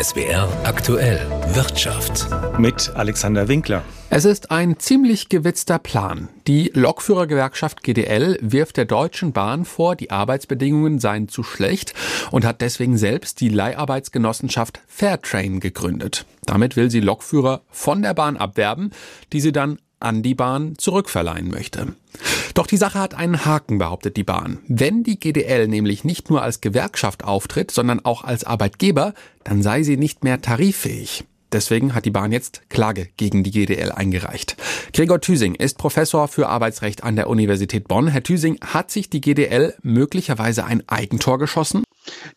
SWR aktuell Wirtschaft. Mit Alexander Winkler. Es ist ein ziemlich gewitzter Plan. Die Lokführergewerkschaft GDL wirft der Deutschen Bahn vor, die Arbeitsbedingungen seien zu schlecht und hat deswegen selbst die Leiharbeitsgenossenschaft Fairtrain gegründet. Damit will sie Lokführer von der Bahn abwerben, die sie dann an die Bahn zurückverleihen möchte. Doch die Sache hat einen Haken, behauptet die Bahn. Wenn die GDL nämlich nicht nur als Gewerkschaft auftritt, sondern auch als Arbeitgeber, dann sei sie nicht mehr tariffähig. Deswegen hat die Bahn jetzt Klage gegen die GDL eingereicht. Gregor Thüsing ist Professor für Arbeitsrecht an der Universität Bonn. Herr Thüsing, hat sich die GDL möglicherweise ein Eigentor geschossen?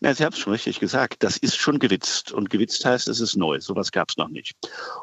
Na, Sie haben es schon richtig gesagt. Das ist schon gewitzt. Und gewitzt heißt, es ist neu. Sowas gab es noch nicht.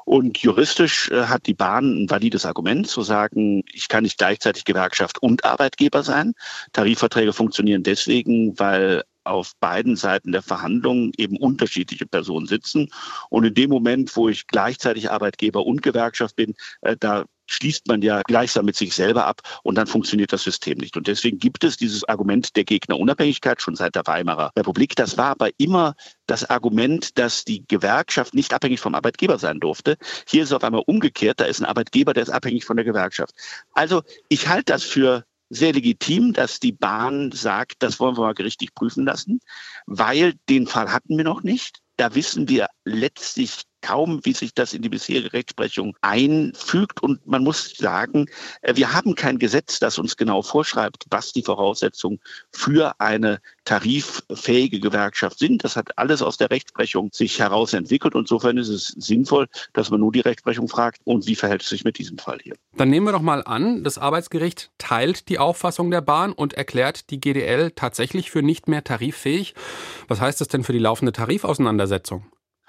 Und juristisch äh, hat die Bahn ein valides Argument zu sagen, ich kann nicht gleichzeitig Gewerkschaft und Arbeitgeber sein. Tarifverträge funktionieren deswegen, weil auf beiden Seiten der Verhandlungen eben unterschiedliche Personen sitzen. Und in dem Moment, wo ich gleichzeitig Arbeitgeber und Gewerkschaft bin, äh, da schließt man ja gleichsam mit sich selber ab und dann funktioniert das System nicht. Und deswegen gibt es dieses Argument der Gegnerunabhängigkeit schon seit der Weimarer Republik. Das war aber immer das Argument, dass die Gewerkschaft nicht abhängig vom Arbeitgeber sein durfte. Hier ist es auf einmal umgekehrt. Da ist ein Arbeitgeber, der ist abhängig von der Gewerkschaft. Also ich halte das für sehr legitim, dass die Bahn sagt, das wollen wir mal gerichtlich prüfen lassen, weil den Fall hatten wir noch nicht. Da wissen wir letztlich kaum, wie sich das in die bisherige Rechtsprechung einfügt. Und man muss sagen, äh, wir haben kein Gesetz, das uns genau vorschreibt, was die Voraussetzungen für eine tariffähige Gewerkschaft sind. Das hat alles aus der Rechtsprechung sich heraus entwickelt. Und insofern ist es sinnvoll, dass man nur die Rechtsprechung fragt, und wie verhält es sich mit diesem Fall hier. Dann nehmen wir doch mal an, das Arbeitsgericht teilt die Auffassung der Bahn und erklärt die GDL tatsächlich für nicht mehr tariffähig. Was heißt das denn für die laufende Tarifauseinandersetzung?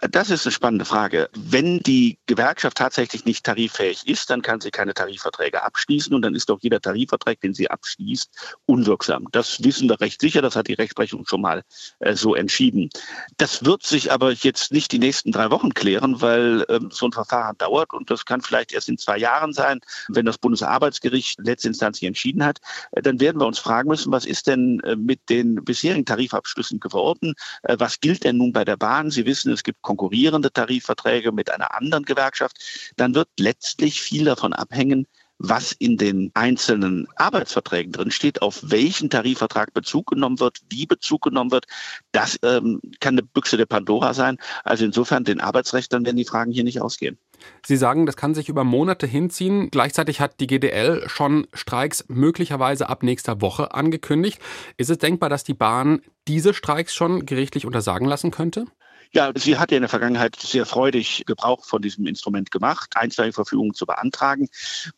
Das ist eine spannende Frage. Wenn die Gewerkschaft tatsächlich nicht tariffähig ist, dann kann sie keine Tarifverträge abschließen und dann ist auch jeder Tarifvertrag, den sie abschließt, unwirksam. Das wissen wir recht sicher, das hat die Rechtsprechung schon mal äh, so entschieden. Das wird sich aber jetzt nicht die nächsten drei Wochen klären, weil ähm, so ein Verfahren dauert und das kann vielleicht erst in zwei Jahren sein, wenn das Bundesarbeitsgericht letztinstanzlich entschieden hat. Äh, dann werden wir uns fragen müssen, was ist denn äh, mit den bisherigen Tarifabschlüssen geworden? Äh, was gilt denn nun bei der Bahn? Sie wissen, es gibt konkurrierende Tarifverträge mit einer anderen Gewerkschaft, dann wird letztlich viel davon abhängen, was in den einzelnen Arbeitsverträgen drin steht, auf welchen Tarifvertrag Bezug genommen wird, wie Bezug genommen wird. Das ähm, kann eine Büchse der Pandora sein. Also insofern den Arbeitsrechtern werden die Fragen hier nicht ausgehen. Sie sagen, das kann sich über Monate hinziehen. Gleichzeitig hat die GDL schon Streiks möglicherweise ab nächster Woche angekündigt. Ist es denkbar, dass die Bahn diese Streiks schon gerichtlich untersagen lassen könnte? Ja, sie hat ja in der Vergangenheit sehr freudig Gebrauch von diesem Instrument gemacht, einstweilige Verfügungen zu beantragen.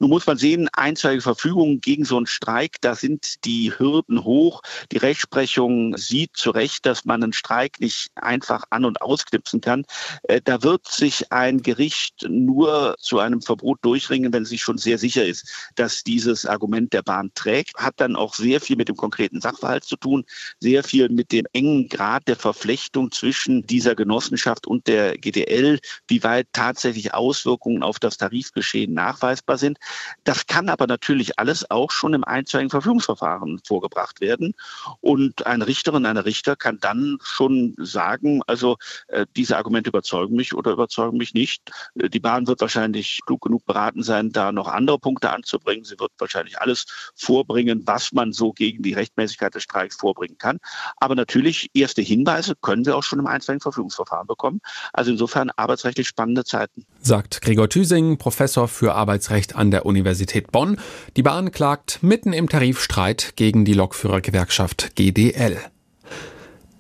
Nun muss man sehen, einstweilige Verfügungen gegen so einen Streik, da sind die Hürden hoch. Die Rechtsprechung sieht zu Recht, dass man einen Streik nicht einfach an- und ausknipsen kann. Äh, da wird sich ein Gericht nur zu einem Verbot durchringen, wenn es sich schon sehr sicher ist, dass dieses Argument der Bahn trägt. Hat dann auch sehr viel mit dem konkreten Sachverhalt zu tun, sehr viel mit dem engen Grad der Verflechtung zwischen dieser Genossenschaft und der GDL, wie weit tatsächlich Auswirkungen auf das Tarifgeschehen nachweisbar sind. Das kann aber natürlich alles auch schon im einstweiligen Verfügungsverfahren vorgebracht werden. Und eine Richterin, eine Richter kann dann schon sagen, also äh, diese Argumente überzeugen mich oder überzeugen mich nicht. Äh, die Bahn wird wahrscheinlich klug genug beraten sein, da noch andere Punkte anzubringen. Sie wird wahrscheinlich alles vorbringen, was man so gegen die Rechtmäßigkeit des Streiks vorbringen kann. Aber natürlich erste Hinweise können wir auch schon im einstweiligen Verfügungsverfahren Verfügungsverfahren bekommen. Also insofern arbeitsrechtlich spannende Zeiten. Sagt Gregor Thüsing, Professor für Arbeitsrecht an der Universität Bonn. Die Bahn klagt mitten im Tarifstreit gegen die Lokführergewerkschaft GDL.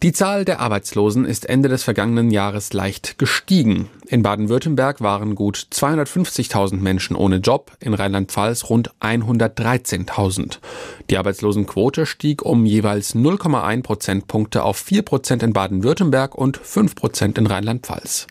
Die Zahl der Arbeitslosen ist Ende des vergangenen Jahres leicht gestiegen. In Baden-Württemberg waren gut 250.000 Menschen ohne Job, in Rheinland-Pfalz rund 113.000. Die Arbeitslosenquote stieg um jeweils 0,1 Prozentpunkte auf 4 Prozent in Baden-Württemberg und 5 Prozent in Rheinland-Pfalz.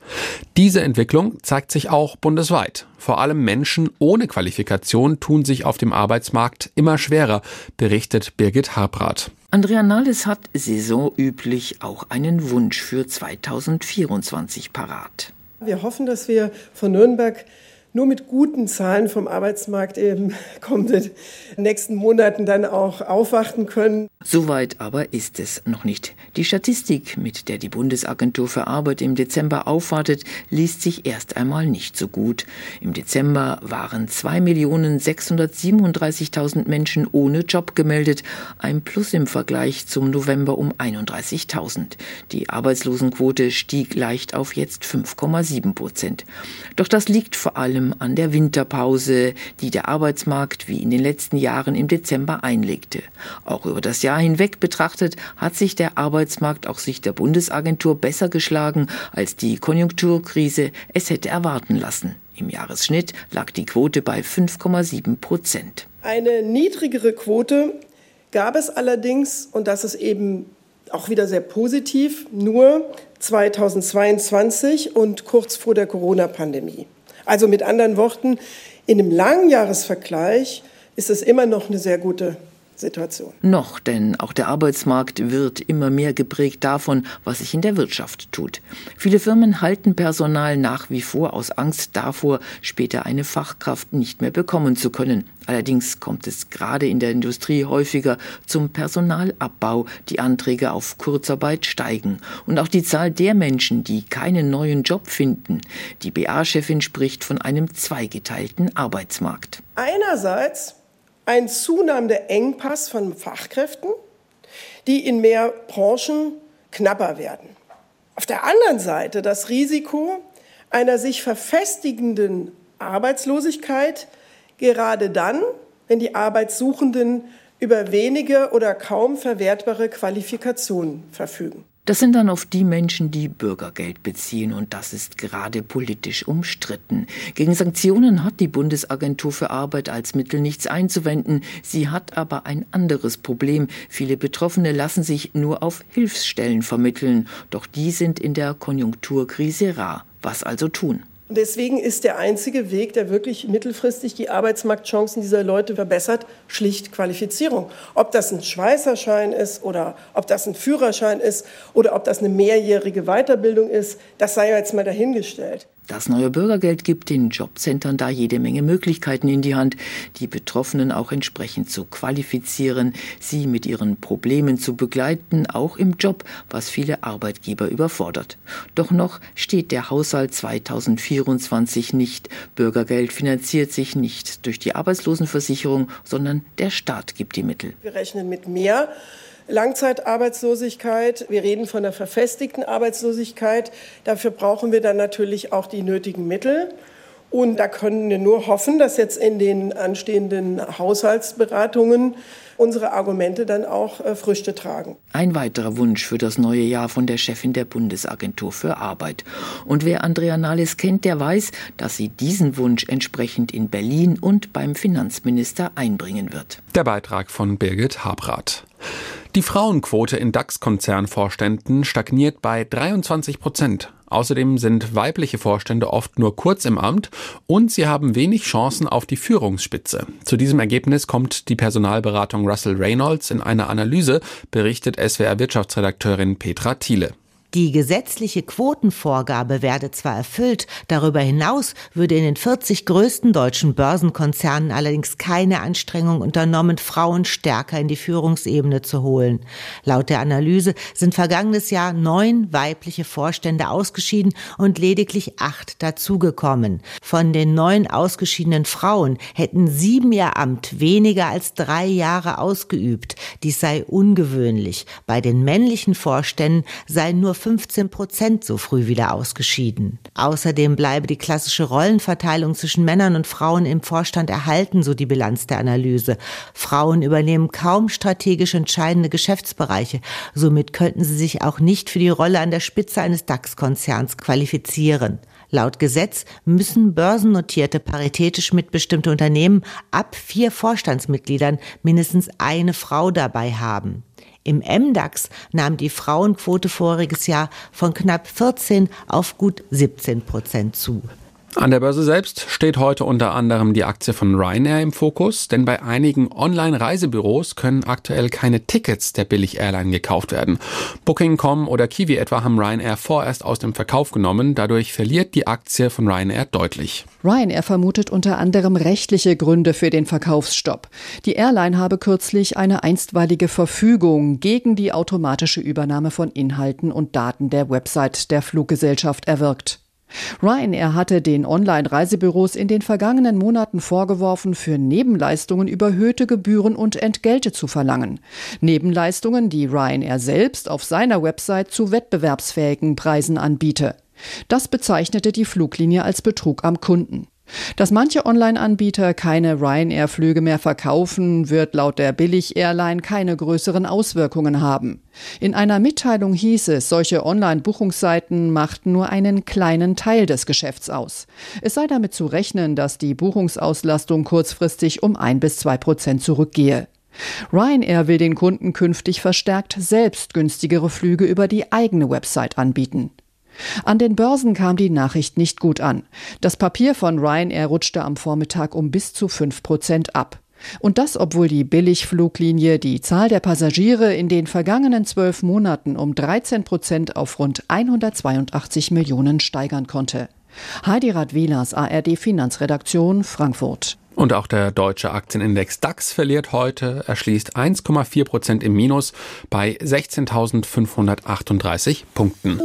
Diese Entwicklung zeigt sich auch bundesweit. Vor allem Menschen ohne Qualifikation tun sich auf dem Arbeitsmarkt immer schwerer, berichtet Birgit Harbrath. Andrea Nahles hat saisonüblich auch einen Wunsch für 2024 parat. Wir hoffen, dass wir von Nürnberg nur mit guten Zahlen vom Arbeitsmarkt im kommenden nächsten Monaten dann auch aufwarten können. Soweit aber ist es noch nicht. Die Statistik, mit der die Bundesagentur für Arbeit im Dezember aufwartet, liest sich erst einmal nicht so gut. Im Dezember waren 2.637.000 Menschen ohne Job gemeldet, ein Plus im Vergleich zum November um 31.000. Die Arbeitslosenquote stieg leicht auf jetzt 5,7 Prozent. Doch das liegt vor allem allem an der Winterpause, die der Arbeitsmarkt wie in den letzten Jahren im Dezember einlegte. Auch über das Jahr hinweg betrachtet hat sich der Arbeitsmarkt aus Sicht der Bundesagentur besser geschlagen, als die Konjunkturkrise es hätte erwarten lassen. Im Jahresschnitt lag die Quote bei 5,7 Prozent. Eine niedrigere Quote gab es allerdings, und das ist eben auch wieder sehr positiv, nur 2022 und kurz vor der Corona-Pandemie. Also mit anderen Worten, in einem langen Jahresvergleich ist es immer noch eine sehr gute Situation. Noch, denn auch der Arbeitsmarkt wird immer mehr geprägt davon, was sich in der Wirtschaft tut. Viele Firmen halten Personal nach wie vor aus Angst davor, später eine Fachkraft nicht mehr bekommen zu können. Allerdings kommt es gerade in der Industrie häufiger zum Personalabbau. Die Anträge auf Kurzarbeit steigen. Und auch die Zahl der Menschen, die keinen neuen Job finden. Die BA-Chefin spricht von einem zweigeteilten Arbeitsmarkt. Einerseits ein zunehmender Engpass von Fachkräften, die in mehr Branchen knapper werden. Auf der anderen Seite das Risiko einer sich verfestigenden Arbeitslosigkeit, gerade dann, wenn die Arbeitssuchenden über wenige oder kaum verwertbare Qualifikationen verfügen. Das sind dann oft die Menschen, die Bürgergeld beziehen und das ist gerade politisch umstritten. Gegen Sanktionen hat die Bundesagentur für Arbeit als Mittel nichts einzuwenden. Sie hat aber ein anderes Problem. Viele Betroffene lassen sich nur auf Hilfsstellen vermitteln, doch die sind in der Konjunkturkrise rar. Was also tun? Und deswegen ist der einzige Weg, der wirklich mittelfristig die Arbeitsmarktchancen dieser Leute verbessert, schlicht Qualifizierung. Ob das ein Schweißerschein ist oder ob das ein Führerschein ist oder ob das eine mehrjährige Weiterbildung ist, das sei jetzt mal dahingestellt. Das neue Bürgergeld gibt den Jobcentern da jede Menge Möglichkeiten in die Hand, die Betroffenen auch entsprechend zu qualifizieren, sie mit ihren Problemen zu begleiten, auch im Job, was viele Arbeitgeber überfordert. Doch noch steht der Haushalt 2024 nicht. Bürgergeld finanziert sich nicht durch die Arbeitslosenversicherung, sondern der Staat gibt die Mittel. Wir rechnen mit mehr Langzeitarbeitslosigkeit. Wir reden von der verfestigten Arbeitslosigkeit. Dafür brauchen wir dann natürlich auch die nötigen Mittel. Und da können wir nur hoffen, dass jetzt in den anstehenden Haushaltsberatungen unsere Argumente dann auch äh, Früchte tragen. Ein weiterer Wunsch für das neue Jahr von der Chefin der Bundesagentur für Arbeit. Und wer Andrea Nahles kennt, der weiß, dass sie diesen Wunsch entsprechend in Berlin und beim Finanzminister einbringen wird. Der Beitrag von Birgit Habrath. Die Frauenquote in DAX-Konzernvorständen stagniert bei 23 Prozent. Außerdem sind weibliche Vorstände oft nur kurz im Amt und sie haben wenig Chancen auf die Führungsspitze. Zu diesem Ergebnis kommt die Personalberatung Russell Reynolds in einer Analyse, berichtet SWR Wirtschaftsredakteurin Petra Thiele. Die gesetzliche Quotenvorgabe werde zwar erfüllt, darüber hinaus würde in den 40 größten deutschen Börsenkonzernen allerdings keine Anstrengung unternommen, Frauen stärker in die Führungsebene zu holen. Laut der Analyse sind vergangenes Jahr neun weibliche Vorstände ausgeschieden und lediglich acht dazugekommen. Von den neun ausgeschiedenen Frauen hätten sieben ihr Amt weniger als drei Jahre ausgeübt. Dies sei ungewöhnlich. Bei den männlichen Vorständen seien nur 15 Prozent so früh wieder ausgeschieden. Außerdem bleibe die klassische Rollenverteilung zwischen Männern und Frauen im Vorstand erhalten, so die Bilanz der Analyse. Frauen übernehmen kaum strategisch entscheidende Geschäftsbereiche. Somit könnten sie sich auch nicht für die Rolle an der Spitze eines DAX-Konzerns qualifizieren. Laut Gesetz müssen börsennotierte paritätisch mitbestimmte Unternehmen ab vier Vorstandsmitgliedern mindestens eine Frau dabei haben. Im MDAX nahm die Frauenquote voriges Jahr von knapp 14 auf gut 17 Prozent zu. An der Börse selbst steht heute unter anderem die Aktie von Ryanair im Fokus, denn bei einigen Online-Reisebüros können aktuell keine Tickets der Billig-Airline gekauft werden. Booking.com oder Kiwi etwa haben Ryanair vorerst aus dem Verkauf genommen, dadurch verliert die Aktie von Ryanair deutlich. Ryanair vermutet unter anderem rechtliche Gründe für den Verkaufsstopp. Die Airline habe kürzlich eine einstweilige Verfügung gegen die automatische Übernahme von Inhalten und Daten der Website der Fluggesellschaft erwirkt. Ryanair hatte den Online-Reisebüros in den vergangenen Monaten vorgeworfen, für Nebenleistungen überhöhte Gebühren und Entgelte zu verlangen. Nebenleistungen, die Ryanair selbst auf seiner Website zu wettbewerbsfähigen Preisen anbiete. Das bezeichnete die Fluglinie als Betrug am Kunden. Dass manche Online-Anbieter keine Ryanair-Flüge mehr verkaufen, wird laut der Billig-Airline keine größeren Auswirkungen haben. In einer Mitteilung hieß es, solche Online-Buchungsseiten machten nur einen kleinen Teil des Geschäfts aus. Es sei damit zu rechnen, dass die Buchungsauslastung kurzfristig um ein bis zwei Prozent zurückgehe. Ryanair will den Kunden künftig verstärkt selbst günstigere Flüge über die eigene Website anbieten. An den Börsen kam die Nachricht nicht gut an. Das Papier von Ryanair rutschte am Vormittag um bis zu 5 Prozent ab. Und das, obwohl die Billigfluglinie die Zahl der Passagiere in den vergangenen zwölf Monaten um 13 Prozent auf rund 182 Millionen steigern konnte. Heidi Radwilas, ARD Finanzredaktion, Frankfurt. Und auch der deutsche Aktienindex DAX verliert heute. Er schließt 1,4 Prozent im Minus bei 16.538 Punkten.